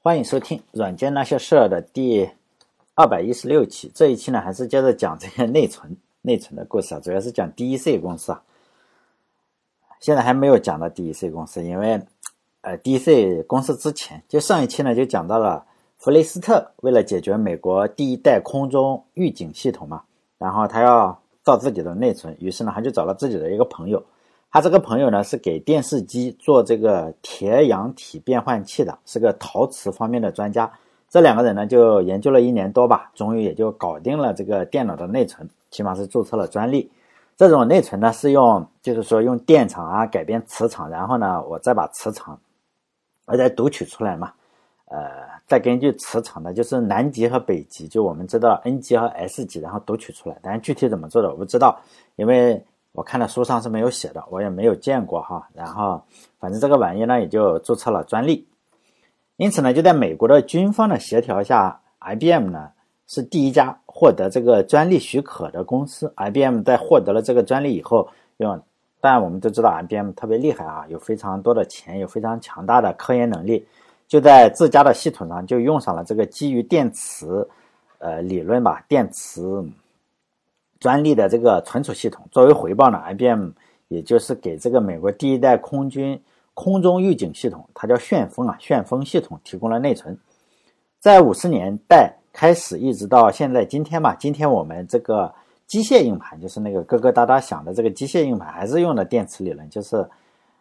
欢迎收听《软件那些事儿》的第二百一十六期。这一期呢，还是接着讲这些内存、内存的故事啊，主要是讲 DEC 公司啊。现在还没有讲到 DEC 公司，因为呃，DEC 公司之前就上一期呢，就讲到了弗雷斯特为了解决美国第一代空中预警系统嘛，然后他要造自己的内存，于是呢，他就找了自己的一个朋友。他这个朋友呢，是给电视机做这个铁氧体变换器的，是个陶瓷方面的专家。这两个人呢，就研究了一年多吧，终于也就搞定了这个电脑的内存，起码是注册了专利。这种内存呢，是用就是说用电场啊改变磁场，然后呢，我再把磁场，我再读取出来嘛。呃，再根据磁场呢，就是南极和北极，就我们知道 N 极和 S 极，然后读取出来。但是具体怎么做的，我不知道，因为。我看到书上是没有写的，我也没有见过哈。然后，反正这个玩意呢，也就注册了专利。因此呢，就在美国的军方的协调下，IBM 呢是第一家获得这个专利许可的公司。IBM 在获得了这个专利以后，用当然我们都知道 IBM 特别厉害啊，有非常多的钱，有非常强大的科研能力，就在自家的系统上就用上了这个基于电磁呃理论吧，电磁。专利的这个存储系统作为回报呢，IBM 也就是给这个美国第一代空军空中预警系统，它叫旋风啊，旋风系统提供了内存。在五十年代开始，一直到现在今天吧，今天我们这个机械硬盘，就是那个咯咯哒哒响的这个机械硬盘，还是用的电磁理论，就是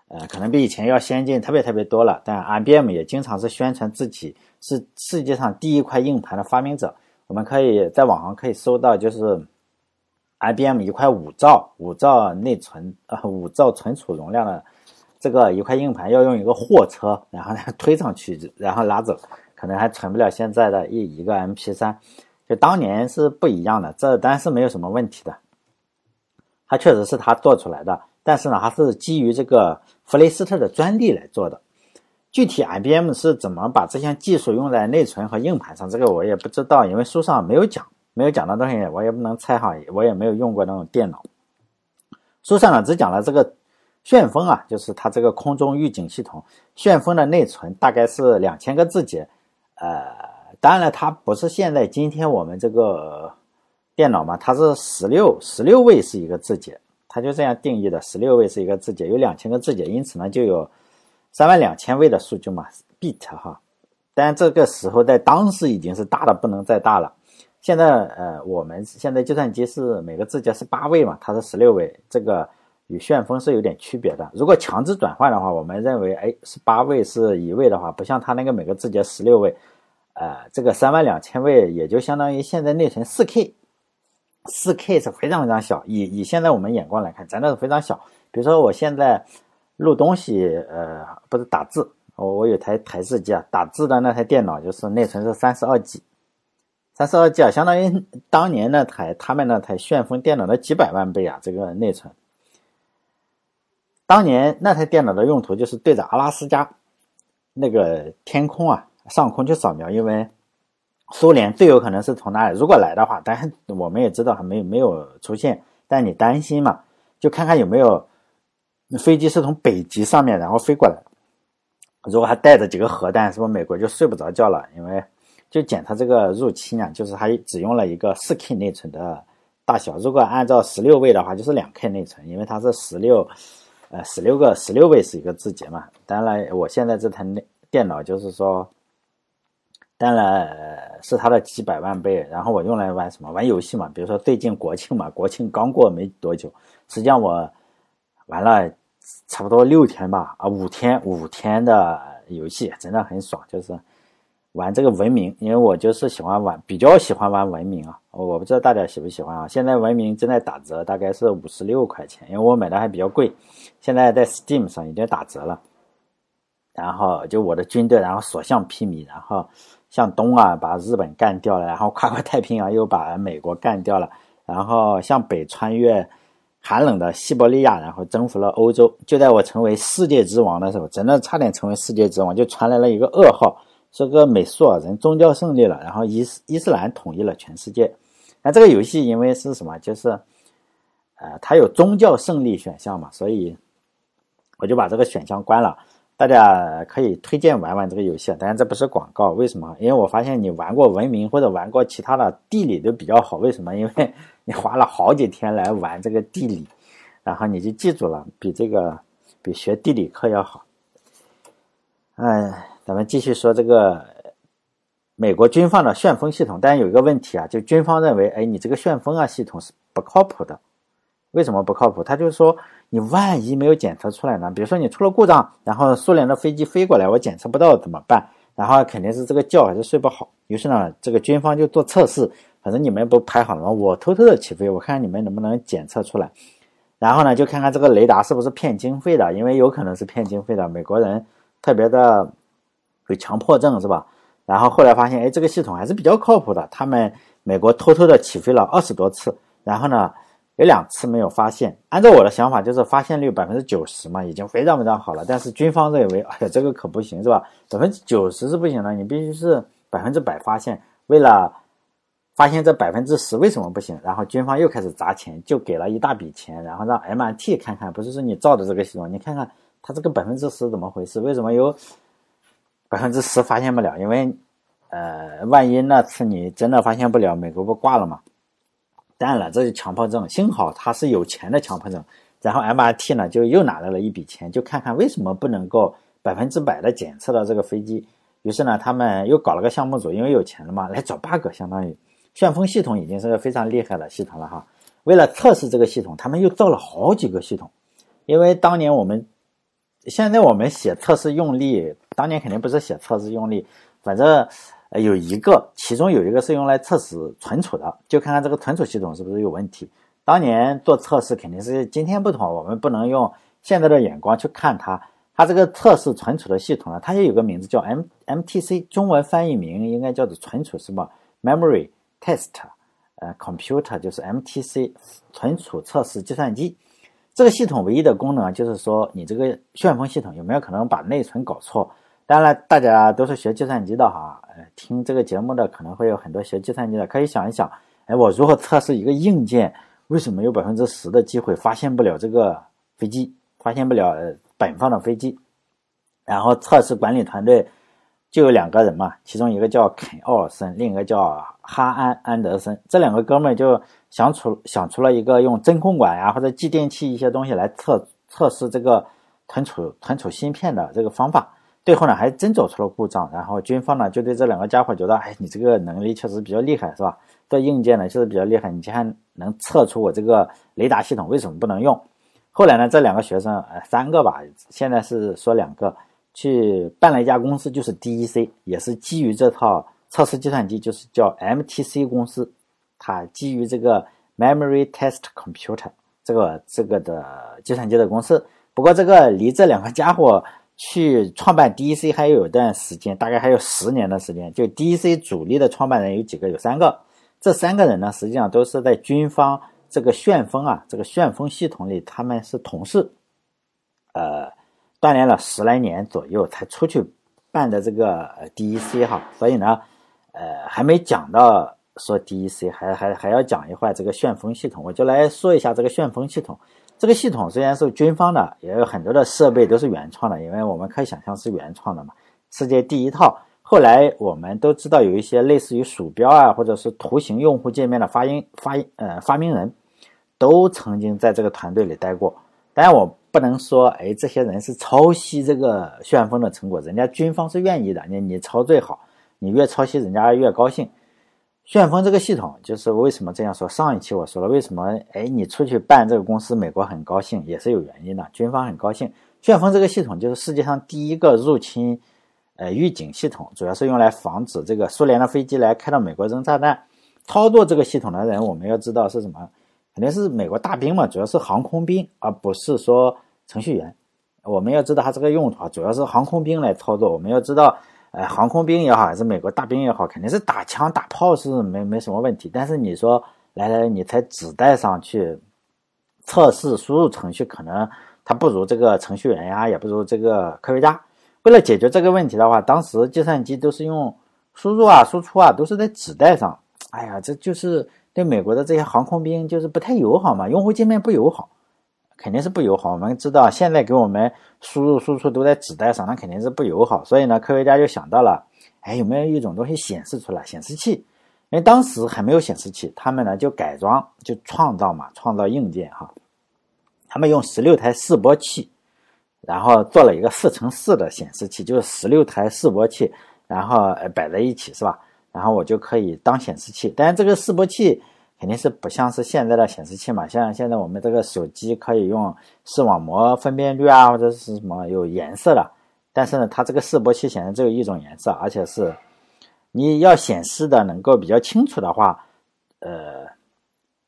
呃，可能比以前要先进特别特别多了。但 IBM 也经常是宣传自己是世界上第一块硬盘的发明者。我们可以在网上可以搜到，就是。IBM 一块五兆五兆内存啊，五兆存储容量的这个一块硬盘，要用一个货车，然后呢推上去，然后拉走，可能还存不了现在的一一个 MP3。就当年是不一样的，这当然是没有什么问题的。它确实是他做出来的，但是呢，它是基于这个弗雷斯特的专利来做的。具体 IBM 是怎么把这项技术用在内存和硬盘上，这个我也不知道，因为书上没有讲。没有讲的东西，我也不能猜哈，我也没有用过那种电脑。书上呢只讲了这个旋风啊，就是它这个空中预警系统。旋风的内存大概是两千个字节，呃，当然了，它不是现在今天我们这个电脑嘛，它是十六十六位是一个字节，它就这样定义的，十六位是一个字节，有两千个字节，因此呢就有三万两千位的数据嘛，bit 哈。但这个时候在当时已经是大的不能再大了。现在呃，我们现在计算机是每个字节是八位嘛，它是十六位，这个与旋风是有点区别的。如果强制转换的话，我们认为，哎，是八位是一位的话，不像它那个每个字节十六位，呃，这个三万两千位也就相当于现在内存四 K，四 K 是非常非常小。以以现在我们眼光来看，真的是非常小。比如说我现在录东西，呃，不是打字，我我有台台式机啊，打字的那台电脑就是内存是三十二 G。三十二 G 啊，相当于当年那台他们那台旋风电脑的几百万倍啊！这个内存，当年那台电脑的用途就是对着阿拉斯加那个天空啊上空去扫描，因为苏联最有可能是从那里如果来的话，但我们也知道还没有没有出现，但你担心嘛，就看看有没有飞机是从北极上面然后飞过来，如果还带着几个核弹，是不是美国就睡不着觉了？因为就检测这个入侵啊，就是它只用了一个四 K 内存的大小。如果按照十六位的话，就是两 K 内存，因为它是十六，呃，十六个十六位是一个字节嘛。当然，我现在这台电脑就是说，当然是它的几百万倍。然后我用来玩什么？玩游戏嘛。比如说最近国庆嘛，国庆刚过没多久，实际上我玩了差不多六天吧，啊，五天五天的游戏，真的很爽，就是。玩这个文明，因为我就是喜欢玩，比较喜欢玩文明啊。我不知道大家喜不喜欢啊。现在文明正在打折，大概是五十六块钱，因为我买的还比较贵。现在在 Steam 上已经打折了。然后就我的军队，然后所向披靡，然后向东啊把日本干掉了，然后跨过太平洋又把美国干掉了，然后向北穿越寒冷的西伯利亚，然后征服了欧洲。就在我成为世界之王的时候，真的差点成为世界之王，就传来了一个噩耗。这个美苏尔人宗教胜利了，然后伊斯伊斯兰统一了全世界。那这个游戏因为是什么？就是，呃，它有宗教胜利选项嘛，所以我就把这个选项关了。大家可以推荐玩玩这个游戏，当然这不是广告。为什么？因为我发现你玩过文明或者玩过其他的地理都比较好。为什么？因为 你花了好几天来玩这个地理，然后你就记住了，比这个比学地理课要好。哎，咱们继续说这个美国军方的旋风系统。但有一个问题啊，就军方认为，哎，你这个旋风啊系统是不靠谱的。为什么不靠谱？他就是说。你万一没有检测出来呢？比如说你出了故障，然后苏联的飞机飞过来，我检测不到怎么办？然后肯定是这个觉还是睡不好。于是呢，这个军方就做测试，反正你们不排好了吗？我偷偷的起飞，我看你们能不能检测出来。然后呢，就看看这个雷达是不是骗经费的，因为有可能是骗经费的。美国人特别的有强迫症，是吧？然后后来发现，哎，这个系统还是比较靠谱的。他们美国偷偷的起飞了二十多次，然后呢？有两次没有发现，按照我的想法，就是发现率百分之九十嘛，已经非常非常好了。但是军方认为，哎，这个可不行，是吧？百分之九十是不行的，你必须是百分之百发现。为了发现这百分之十，为什么不行？然后军方又开始砸钱，就给了一大笔钱，然后让 MIT 看看，不是说你造的这个系统，你看看它这个百分之十怎么回事？为什么有百分之十发现不了？因为，呃，万一那次你真的发现不了，美国不挂了吗？当然了，这是强迫症。幸好他是有钱的强迫症。然后 MRT 呢，就又拿来了一笔钱，就看看为什么不能够百分之百的检测到这个飞机。于是呢，他们又搞了个项目组，因为有钱了嘛，来找 bug。相当于旋风系统已经是个非常厉害的系统了哈。为了测试这个系统，他们又造了好几个系统。因为当年我们现在我们写测试用例，当年肯定不是写测试用例，反正。有一个，其中有一个是用来测试存储的，就看看这个存储系统是不是有问题。当年做测试肯定是今天不同，我们不能用现在的眼光去看它。它这个测试存储的系统呢，它也有个名字叫 M MTC，中文翻译名应该叫做存储什么 Memory Test，呃，Computer 就是 MTC 存储测试计算机。这个系统唯一的功能就是说，你这个旋风系统有没有可能把内存搞错？当然了，大家都是学计算机的哈，呃，听这个节目的可能会有很多学计算机的，可以想一想，哎，我如何测试一个硬件，为什么有百分之十的机会发现不了这个飞机，发现不了本方的飞机？然后测试管理团队就有两个人嘛，其中一个叫肯奥尔森，另一个叫哈安安德森，这两个哥们就想出想出了一个用真空管呀或者继电器一些东西来测测试这个存储存储芯片的这个方法。最后呢，还真走出了故障，然后军方呢就对这两个家伙觉得，哎，你这个能力确实比较厉害，是吧？这硬件呢确实比较厉害，你竟然能测出我这个雷达系统为什么不能用？后来呢，这两个学生，呃，三个吧，现在是说两个，去办了一家公司，就是 DEC，也是基于这套测试计算机，就是叫 MTC 公司，它基于这个 Memory Test Computer 这个这个的计算机的公司。不过这个离这两个家伙。去创办 DEC 还有一段时间，大概还有十年的时间。就 DEC 主力的创办人有几个？有三个。这三个人呢，实际上都是在军方这个旋风啊，这个旋风系统里，他们是同事。呃，锻炼了十来年左右才出去办的这个 DEC 哈。所以呢，呃，还没讲到说 DEC，还还还要讲一会儿这个旋风系统。我就来说一下这个旋风系统。这个系统虽然是军方的，也有很多的设备都是原创的，因为我们可以想象是原创的嘛。世界第一套。后来我们都知道有一些类似于鼠标啊，或者是图形用户界面的发音发呃发明人，都曾经在这个团队里待过。当然我不能说，哎，这些人是抄袭这个旋风的成果，人家军方是愿意的，你你抄最好，你越抄袭人家越高兴。旋风这个系统就是为什么这样说？上一期我说了，为什么？哎，你出去办这个公司，美国很高兴，也是有原因的。军方很高兴。旋风这个系统就是世界上第一个入侵，呃，预警系统，主要是用来防止这个苏联的飞机来开到美国扔炸弹。操作这个系统的人，我们要知道是什么？肯定是美国大兵嘛，主要是航空兵，而不是说程序员。我们要知道它这个用途啊，主要是航空兵来操作。我们要知道。呃，航空兵也好，还是美国大兵也好，肯定是打枪打炮是没没什么问题。但是你说来来，你在纸带上去测试输入程序，可能它不如这个程序员呀，也不如这个科学家。为了解决这个问题的话，当时计算机都是用输入啊、输出啊，都是在纸带上。哎呀，这就是对美国的这些航空兵就是不太友好嘛，用户界面不友好。肯定是不友好。我们知道现在给我们输入输出都在纸袋上，那肯定是不友好。所以呢，科学家就想到了，哎，有没有一种东西显示出来？显示器。因为当时还没有显示器，他们呢就改装，就创造嘛，创造硬件哈。他们用十六台示波器，然后做了一个四乘四的显示器，就是十六台示波器，然后摆在一起是吧？然后我就可以当显示器。但是这个示波器肯定是不像是现在的显示器嘛，像现在我们这个手机可以用视网膜分辨率啊，或者是什么有颜色的。但是呢，它这个示波器显然只有一种颜色，而且是。你要显示的能够比较清楚的话，呃，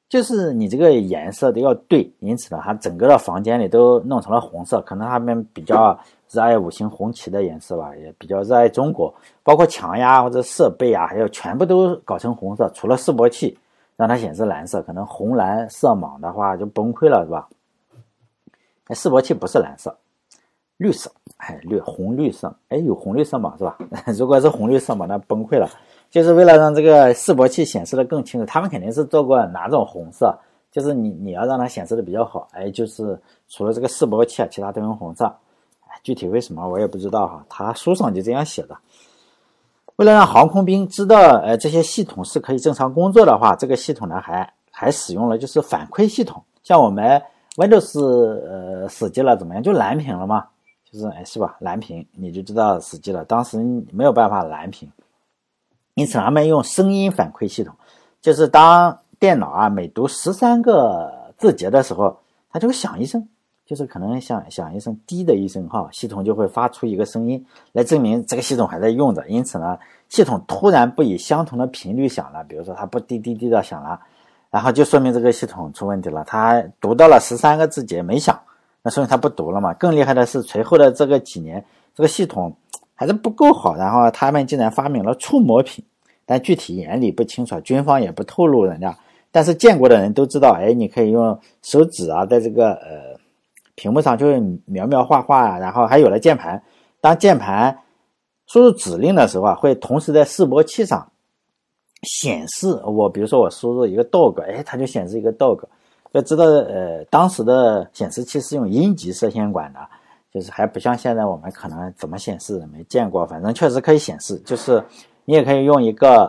就是你这个颜色都要对，因此呢，它整个的房间里都弄成了红色，可能他们比较热爱五星红旗的颜色吧，也比较热爱中国，包括墙呀或者设备啊，还有全部都搞成红色，除了示波器让它显示蓝色，可能红蓝色盲的话就崩溃了，是吧？哎示波器不是蓝色。绿色，哎，绿红绿色，哎，有红绿色盲，是吧？如果是红绿色盲，那崩溃了。就是为了让这个示波器显示的更清楚，他们肯定是做过哪种红色？就是你你要让它显示的比较好，哎，就是除了这个示波器啊，其他都用红色。哎，具体为什么我也不知道哈，他书上就这样写的。为了让航空兵知道，呃，这些系统是可以正常工作的话，这个系统呢还还使用了就是反馈系统，像我们 Windows 呃死机了怎么样，就蓝屏了嘛。就是哎，是吧？蓝屏你就知道死机了。当时没有办法蓝屏，因此他们用声音反馈系统，就是当电脑啊每读十三个字节的时候，它就会响一声，就是可能响响一声滴的一声哈，系统就会发出一个声音来证明这个系统还在用着。因此呢，系统突然不以相同的频率响了，比如说它不滴滴滴的响了，然后就说明这个系统出问题了，它读到了十三个字节没响。那说明它不读了嘛？更厉害的是，随后的这个几年，这个系统还是不够好。然后他们竟然发明了触摸屏，但具体原理不清楚，军方也不透露人家。但是见过的人都知道，哎，你可以用手指啊，在这个呃屏幕上就会描描画画啊。然后还有了键盘，当键盘输入指令的时候啊，会同时在示波器上显示。我比如说我输入一个 dog，哎，它就显示一个 dog。要知道，呃，当时的显示器是用阴极射线管的，就是还不像现在我们可能怎么显示没见过，反正确实可以显示。就是你也可以用一个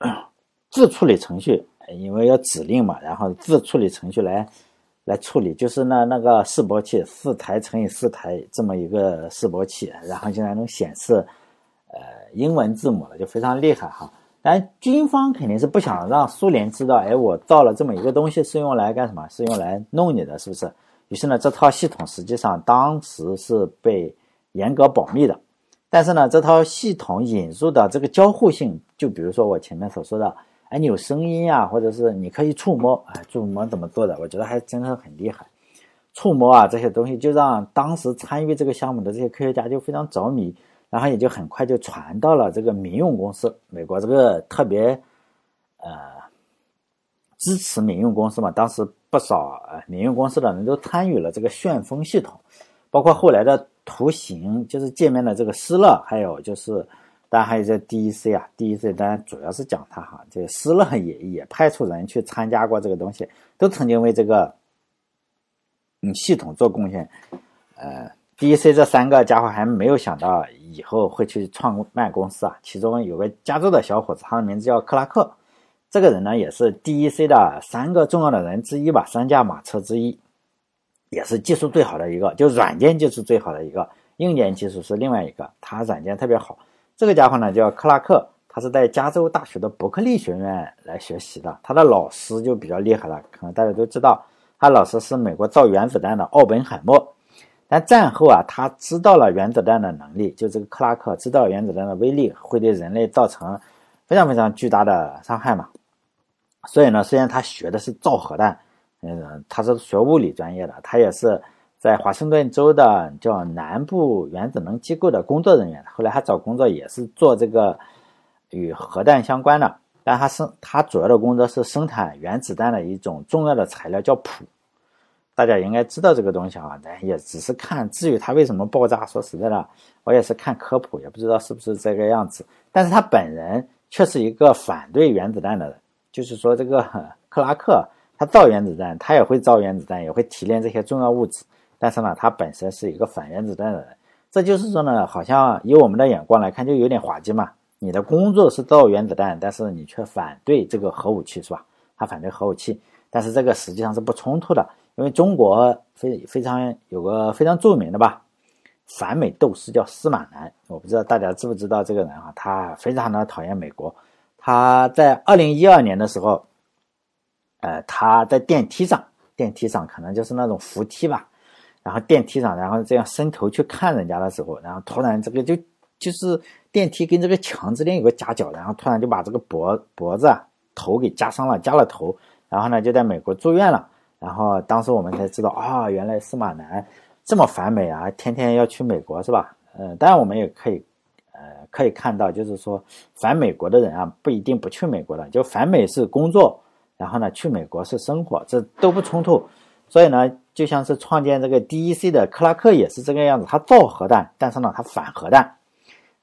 呃 字处理程序，因为要指令嘛，然后字处理程序来来处理，就是那那个示波器四台乘以四台这么一个示波器，然后竟然能显示呃英文字母了，就非常厉害哈。但军方肯定是不想让苏联知道，哎，我造了这么一个东西是用来干什么？是用来弄你的，是不是？于是呢，这套系统实际上当时是被严格保密的。但是呢，这套系统引入的这个交互性，就比如说我前面所说的，哎，你有声音啊，或者是你可以触摸，哎，触摸怎么做的？我觉得还真的很厉害。触摸啊，这些东西就让当时参与这个项目的这些科学家就非常着迷。然后也就很快就传到了这个民用公司，美国这个特别呃支持民用公司嘛，当时不少呃民用公司的人都参与了这个旋风系统，包括后来的图形就是界面的这个施乐，还有就是当然还有这 DEC 啊，DEC 当然主要是讲它哈，这个施乐也也派出人去参加过这个东西，都曾经为这个嗯系统做贡献，呃。，DEC 这三个家伙还没有想到以后会去创办公司啊。其中有个加州的小伙子，他的名字叫克拉克。这个人呢，也是 DEC 的三个重要的人之一吧，三驾马车之一，也是技术最好的一个，就软件技术最好的一个，硬件技术是另外一个。他软件特别好。这个家伙呢叫克拉克，他是在加州大学的伯克利学院来学习的。他的老师就比较厉害了，可能大家都知道，他老师是美国造原子弹的奥本海默。但战后啊，他知道了原子弹的能力，就这个克拉克知道原子弹的威力会对人类造成非常非常巨大的伤害嘛。所以呢，虽然他学的是造核弹，嗯，他是学物理专业的，他也是在华盛顿州的叫南部原子能机构的工作人员。后来他找工作也是做这个与核弹相关的，但他生他主要的工作是生产原子弹的一种重要的材料叫钋。大家应该知道这个东西啊，但也只是看。至于它为什么爆炸，说实在的，我也是看科普，也不知道是不是这个样子。但是他本人却是一个反对原子弹的人，就是说这个 克拉克他造原子弹，他也会造原子弹，也会提炼这些重要物质。但是呢，他本身是一个反原子弹的人。这就是说呢，好像以我们的眼光来看，就有点滑稽嘛。你的工作是造原子弹，但是你却反对这个核武器，是吧？他反对核武器，但是这个实际上是不冲突的，因为中国非非常有个非常著名的吧，反美斗士叫司马南，我不知道大家知不知道这个人啊？他非常的讨厌美国，他在二零一二年的时候，呃，他在电梯上，电梯上可能就是那种扶梯吧，然后电梯上，然后这样伸头去看人家的时候，然后突然这个就就是电梯跟这个墙之间有个夹角，然后突然就把这个脖脖子啊。头给夹伤了，夹了头，然后呢就在美国住院了。然后当时我们才知道啊，原来司马南这么反美啊，天天要去美国是吧？呃，当然我们也可以，呃，可以看到，就是说反美国的人啊，不一定不去美国的，就反美是工作，然后呢去美国是生活，这都不冲突。所以呢，就像是创建这个 DEC 的克拉克也是这个样子，他造核弹，但是呢他反核弹。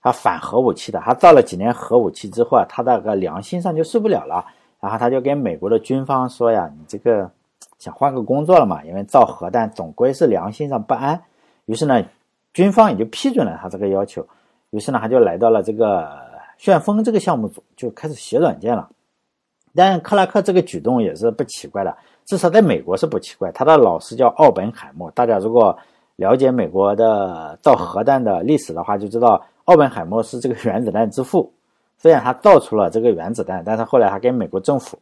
他反核武器的，他造了几年核武器之后啊，他那个良心上就受不了了，然后他就跟美国的军方说呀：“你这个想换个工作了嘛？因为造核弹总归是良心上不安。”于是呢，军方也就批准了他这个要求。于是呢，他就来到了这个旋风这个项目组，就开始写软件了。但克拉克这个举动也是不奇怪的，至少在美国是不奇怪。他的老师叫奥本海默，大家如果了解美国的造核弹的历史的话，就知道。奥本海默是这个原子弹之父，虽然他造出了这个原子弹，但是后来他跟美国政府，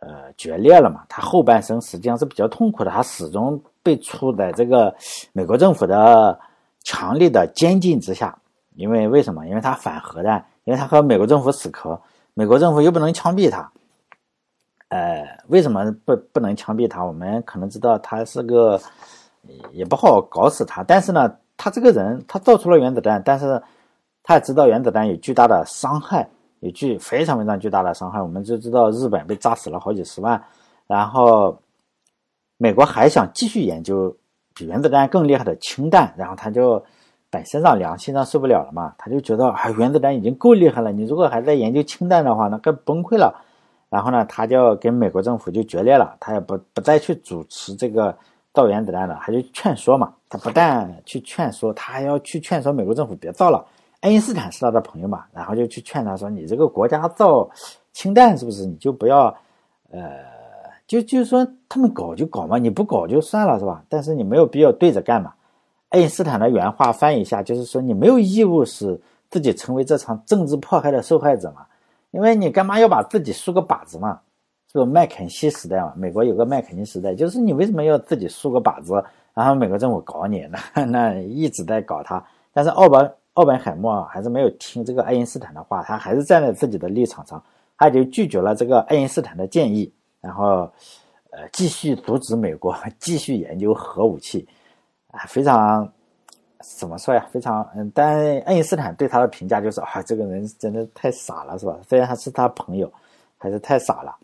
呃，决裂了嘛。他后半生实际上是比较痛苦的，他始终被处在这个美国政府的强力的监禁之下。因为为什么？因为他反核弹，因为他和美国政府死磕，美国政府又不能枪毙他。呃，为什么不不能枪毙他？我们可能知道他是个也不好搞死他，但是呢，他这个人他造出了原子弹，但是。他也知道原子弹有巨大的伤害，有巨非常非常巨大的伤害。我们就知道日本被炸死了好几十万，然后美国还想继续研究比原子弹更厉害的氢弹，然后他就本身上良心上受不了了嘛，他就觉得啊原子弹已经够厉害了，你如果还在研究氢弹的话，那更崩溃了。然后呢，他就跟美国政府就决裂了，他也不不再去主持这个造原子弹了，他就劝说嘛，他不但去劝说，他还要去劝说美国政府别造了。爱因斯坦是他的朋友嘛，然后就去劝他说：“你这个国家造氢弹是不是？你就不要，呃，就就是说他们搞就搞嘛，你不搞就算了是吧？但是你没有必要对着干嘛。”爱因斯坦的原话翻译一下就是说：“你没有义务使自己成为这场政治迫害的受害者嘛，因为你干嘛要把自己竖个靶子嘛？是不麦肯锡时代嘛？美国有个麦肯锡时代，就是你为什么要自己竖个靶子，然后美国政府搞你，那 那一直在搞他。但是奥本。”奥本海默还是没有听这个爱因斯坦的话，他还是站在自己的立场上，他就拒绝了这个爱因斯坦的建议，然后，呃，继续阻止美国 继续研究核武器，啊，非常怎么说呀？非常嗯，但爱因斯坦对他的评价就是啊，这个人真的太傻了，是吧？虽然他是他朋友，还是太傻了，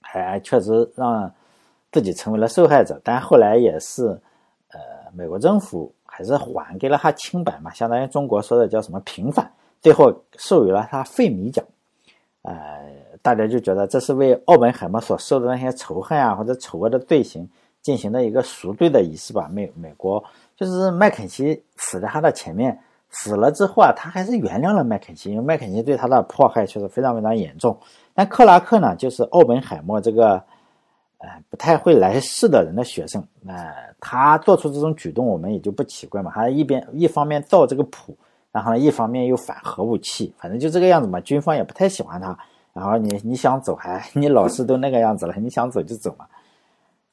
还确实让自己成为了受害者。但后来也是，呃，美国政府。还是还给了他清白嘛，相当于中国说的叫什么平反，最后授予了他费米奖，呃，大家就觉得这是为奥本海默所受的那些仇恨啊或者丑恶的罪行进行的一个赎罪的仪式吧。美美国就是麦肯锡死在他的前面，死了之后啊，他还是原谅了麦肯锡，因为麦肯锡对他的迫害确实非常非常严重。但克拉克呢，就是奥本海默这个。呃，不太会来事的人的学生，那他做出这种举动，我们也就不奇怪嘛。他一边一方面造这个谱，然后呢，一方面又反核武器，反正就这个样子嘛。军方也不太喜欢他。然后你你想走，还你老师都那个样子了，你想走就走嘛。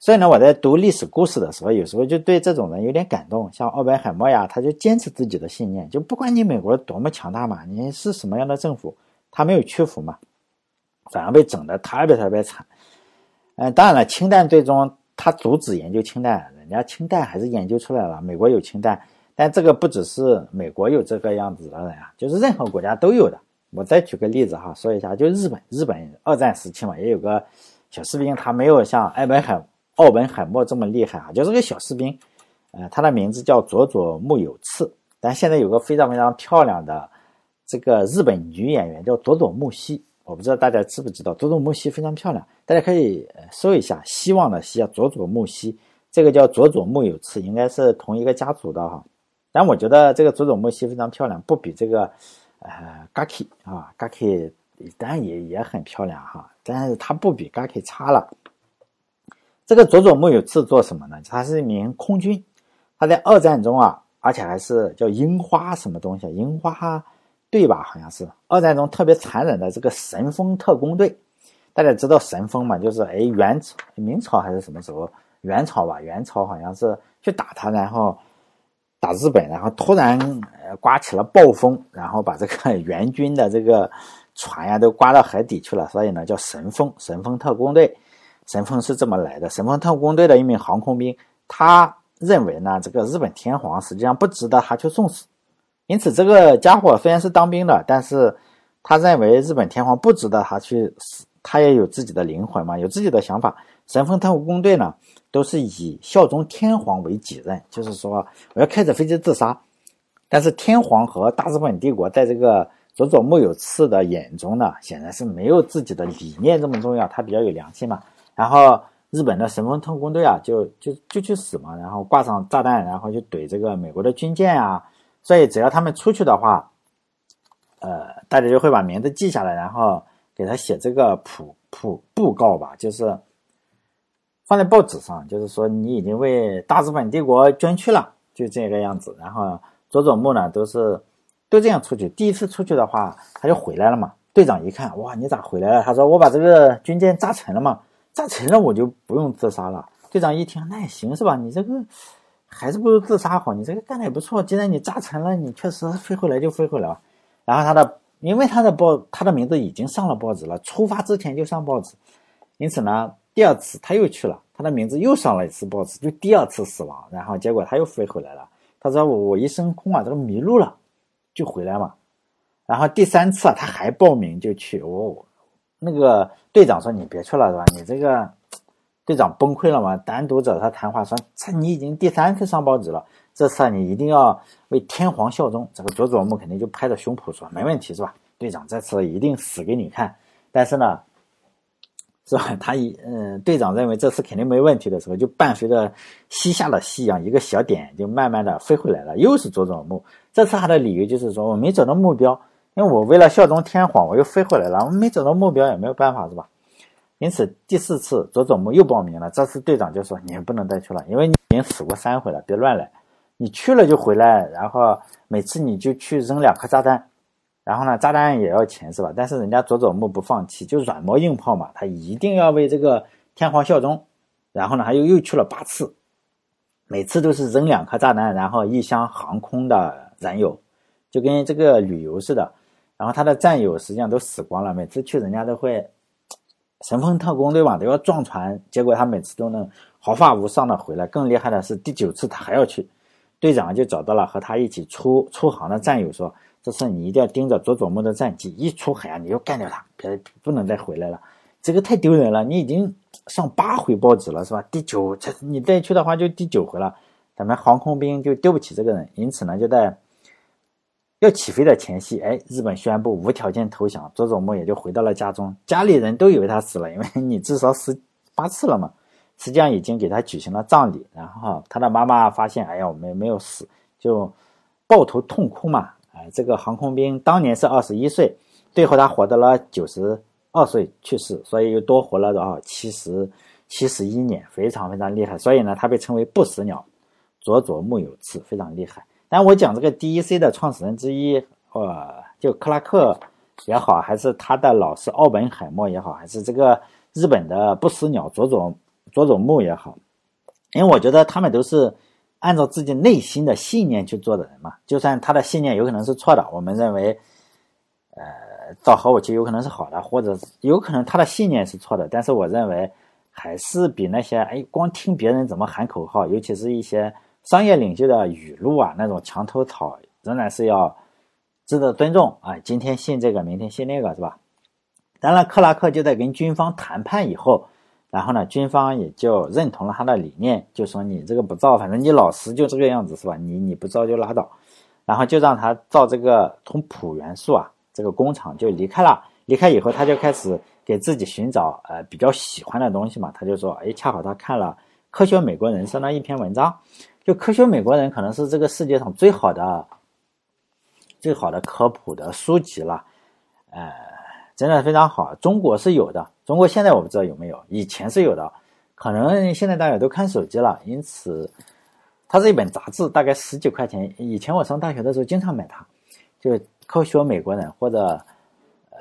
所以呢，我在读历史故事的时候，有时候就对这种人有点感动。像奥本海默呀，他就坚持自己的信念，就不管你美国多么强大嘛，你是什么样的政府，他没有屈服嘛，反而被整的特别特别惨。嗯，当然了，氢弹最终他阻止研究氢弹，人家氢弹还是研究出来了。美国有氢弹，但这个不只是美国有这个样子的人啊，就是任何国家都有的。我再举个例子哈，说一下，就日本，日本二战时期嘛，也有个小士兵，他没有像艾本海奥本海默这么厉害啊，就是个小士兵，呃，他的名字叫佐佐木有次。但现在有个非常非常漂亮的这个日本女演员叫佐佐木希，我不知道大家知不知道，佐佐木希非常漂亮，大家可以搜一下，希望的希啊，佐佐木希，这个叫佐佐木有次，应该是同一个家族的哈。但我觉得这个佐佐木希非常漂亮，不比这个呃 Gaki 啊，Gaki 当然也也很漂亮哈，但是它不比 Gaki 差了。这个佐佐木有次做什么呢？他是一名空军，他在二战中啊，而且还是叫樱花什么东西，樱花队吧，好像是二战中特别残忍的这个神风特工队。大家知道神风嘛？就是哎，元、明朝还是什么时候？元朝吧，元朝好像是去打他，然后。打日本，然后突然呃刮起了暴风，然后把这个 援军的这个船呀都刮到海底去了，所以呢叫神风神风特工队。神风是这么来的，神风特工队的一名航空兵，他认为呢这个日本天皇实际上不值得他去送死，因此这个家伙虽然是当兵的，但是他认为日本天皇不值得他去死，他也有自己的灵魂嘛，有自己的想法。神风特务工队呢？都是以效忠天皇为己任，就是说我要开着飞机自杀。但是天皇和大日本帝国在这个佐佐木有次的眼中呢，显然是没有自己的理念这么重要，他比较有良心嘛。然后日本的神风特工队啊，就就就去死嘛，然后挂上炸弹，然后就怼这个美国的军舰啊。所以只要他们出去的话，呃，大家就会把名字记下来，然后给他写这个普普布告吧，就是。放在报纸上，就是说你已经为大日本帝国捐躯了，就这个样子。然后佐佐木呢，都是都这样出去。第一次出去的话，他就回来了嘛。队长一看，哇，你咋回来了？他说：“我把这个军舰炸沉了嘛，炸沉了我就不用自杀了。”队长一听，那也行是吧？你这个还是不如自杀好，你这个干的也不错。既然你炸沉了，你确实飞回来就飞回来了。然后他的，因为他的报，他的名字已经上了报纸了，出发之前就上报纸，因此呢。第二次他又去了，他的名字又上了一次报纸，就第二次死亡。然后结果他又飞回来了。他说：“我我一升空啊，这个迷路了，就回来嘛。”然后第三次啊，他还报名就去。我那个队长说：“你别去了，是吧？你这个队长崩溃了嘛？单独找他谈话说：‘这你已经第三次上报纸了，这次你一定要为天皇效忠。’这个佐佐木肯定就拍着胸脯说：‘没问题，是吧？队长这次一定死给你看。’但是呢。”是吧？他一嗯，队长认为这次肯定没问题的时候，就伴随着西下的夕阳，一个小点就慢慢的飞回来了。又是佐佐木，这次他的理由就是说我没找到目标，因为我为了效忠天皇，我又飞回来了。我没找到目标也没有办法，是吧？因此第四次佐佐木又报名了，这次队长就说你不能再去了，因为你已经死过三回了，别乱来。你去了就回来，然后每次你就去扔两颗炸弹。然后呢，炸弹也要钱是吧？但是人家佐佐木不放弃，就软磨硬泡嘛，他一定要为这个天皇效忠。然后呢，他又又去了八次，每次都是扔两颗炸弹，然后一箱航空的燃油，就跟这个旅游似的。然后他的战友实际上都死光了，每次去人家都会神风特工队嘛，都要撞船，结果他每次都能毫发无伤的回来。更厉害的是第九次他还要去，队长就找到了和他一起出出航的战友说。这次你一定要盯着佐佐木的战绩，一出海啊，你就干掉他，别不能再回来了。这个太丢人了，你已经上八回报纸了，是吧？第九，这你再去的话就第九回了。咱们航空兵就丢不起这个人，因此呢，就在要起飞的前夕，哎，日本宣布无条件投降，佐佐木也就回到了家中。家里人都以为他死了，因为你至少死八次了嘛。实际上已经给他举行了葬礼，然后他的妈妈发现，哎呀，我们没有死，就抱头痛哭嘛。哎这个航空兵当年是二十一岁，最后他活到了九十二岁去世，所以又多活了多少七十七十一年，非常非常厉害。所以呢，他被称为不死鸟，佐佐木有次，非常厉害。但我讲这个 D.E.C 的创始人之一，呃，就克拉克也好，还是他的老师奥本海默也好，还是这个日本的不死鸟佐佐佐佐木也好，因为我觉得他们都是。按照自己内心的信念去做的人嘛，就算他的信念有可能是错的，我们认为，呃，造核武器有可能是好的，或者有可能他的信念是错的，但是我认为还是比那些哎光听别人怎么喊口号，尤其是一些商业领袖的语录啊，那种墙头草，仍然是要值得尊重啊。今天信这个，明天信那个，是吧？当然，克拉克就在跟军方谈判以后。然后呢，军方也就认同了他的理念，就说你这个不造，反正你老实就这个样子是吧？你你不造就拉倒，然后就让他造这个从普元素啊这个工厂就离开了，离开以后，他就开始给自己寻找呃比较喜欢的东西嘛。他就说，哎，恰好他看了《科学美国人》上的一篇文章，就《科学美国人》可能是这个世界上最好的、最好的科普的书籍了，呃，真的非常好。中国是有的，中国现在我不知道有没有，以前是有的，可能现在大家都看手机了，因此它是一本杂志，大概十几块钱。以前我上大学的时候经常买它，就《科学美国人》或者呃。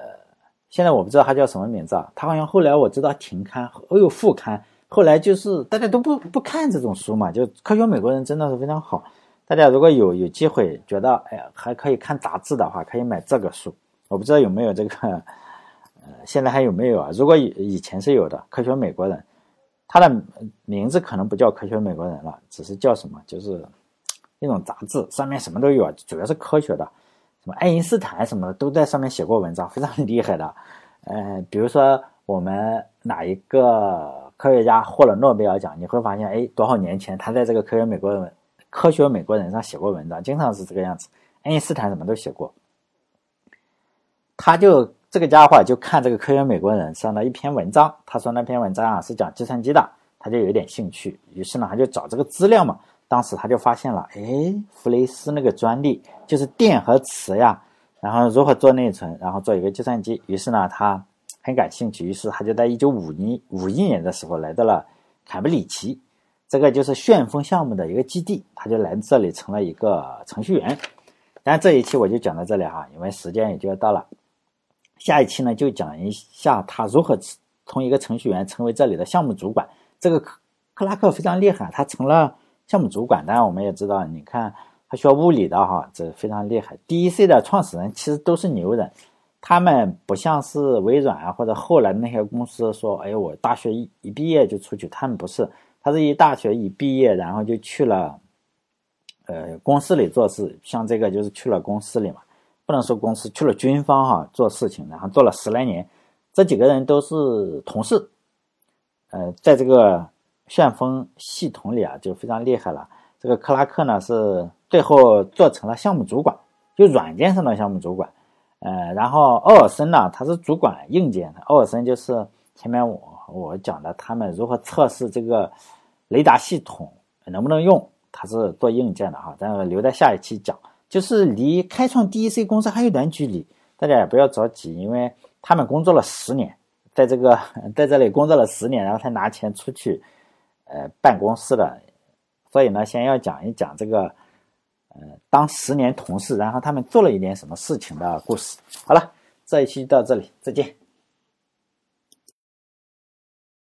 现在我不知道它叫什么名字啊，它好像后来我知道停刊，哦有复刊，后来就是大家都不不看这种书嘛，就科学美国人真的是非常好，大家如果有有机会觉得哎呀还可以看杂志的话，可以买这个书，我不知道有没有这个，呃现在还有没有啊？如果以以前是有的，科学美国人，它的名字可能不叫科学美国人了，只是叫什么，就是那种杂志，上面什么都有啊，主要是科学的。什么爱因斯坦什么的都在上面写过文章，非常厉害的。呃，比如说我们哪一个科学家获了诺贝尔奖，你会发现，哎，多少年前他在这个科学美国人科学美国人上写过文章，经常是这个样子。爱因斯坦什么都写过，他就这个家伙就看这个科学美国人上的一篇文章，他说那篇文章啊是讲计算机的，他就有点兴趣，于是呢他就找这个资料嘛。当时他就发现了，哎，弗雷斯那个专利就是电和磁呀，然后如何做内存，然后做一个计算机。于是呢，他很感兴趣，于是他就在一九五一五一年的时候来到了坎布里奇，这个就是旋风项目的一个基地，他就来这里成了一个程序员。但这一期我就讲到这里哈，因为时间也就要到了。下一期呢，就讲一下他如何从一个程序员成为这里的项目主管。这个克克拉克非常厉害，他成了。项目主管，当然我们也知道，你看他学物理的哈，这非常厉害。DEC 的创始人其实都是牛人，他们不像是微软啊或者后来那些公司说，哎，我大学一一毕业就出去，他们不是，他是一大学一毕业，然后就去了，呃，公司里做事。像这个就是去了公司里嘛，不能说公司去了军方哈做事情，然后做了十来年。这几个人都是同事，呃，在这个。旋风系统里啊，就非常厉害了。这个克拉克呢，是最后做成了项目主管，就软件上的项目主管。呃，然后奥尔森呢，他是主管硬件的。奥尔森就是前面我我讲的，他们如何测试这个雷达系统能不能用，他是做硬件的哈。但是留在下一期讲，就是离开创 DEC 公司还有段距离，大家也不要着急，因为他们工作了十年，在这个在这里工作了十年，然后才拿钱出去。呃，办公室的，所以呢，先要讲一讲这个，呃，当十年同事，然后他们做了一点什么事情的故事。好了，这一期到这里，再见。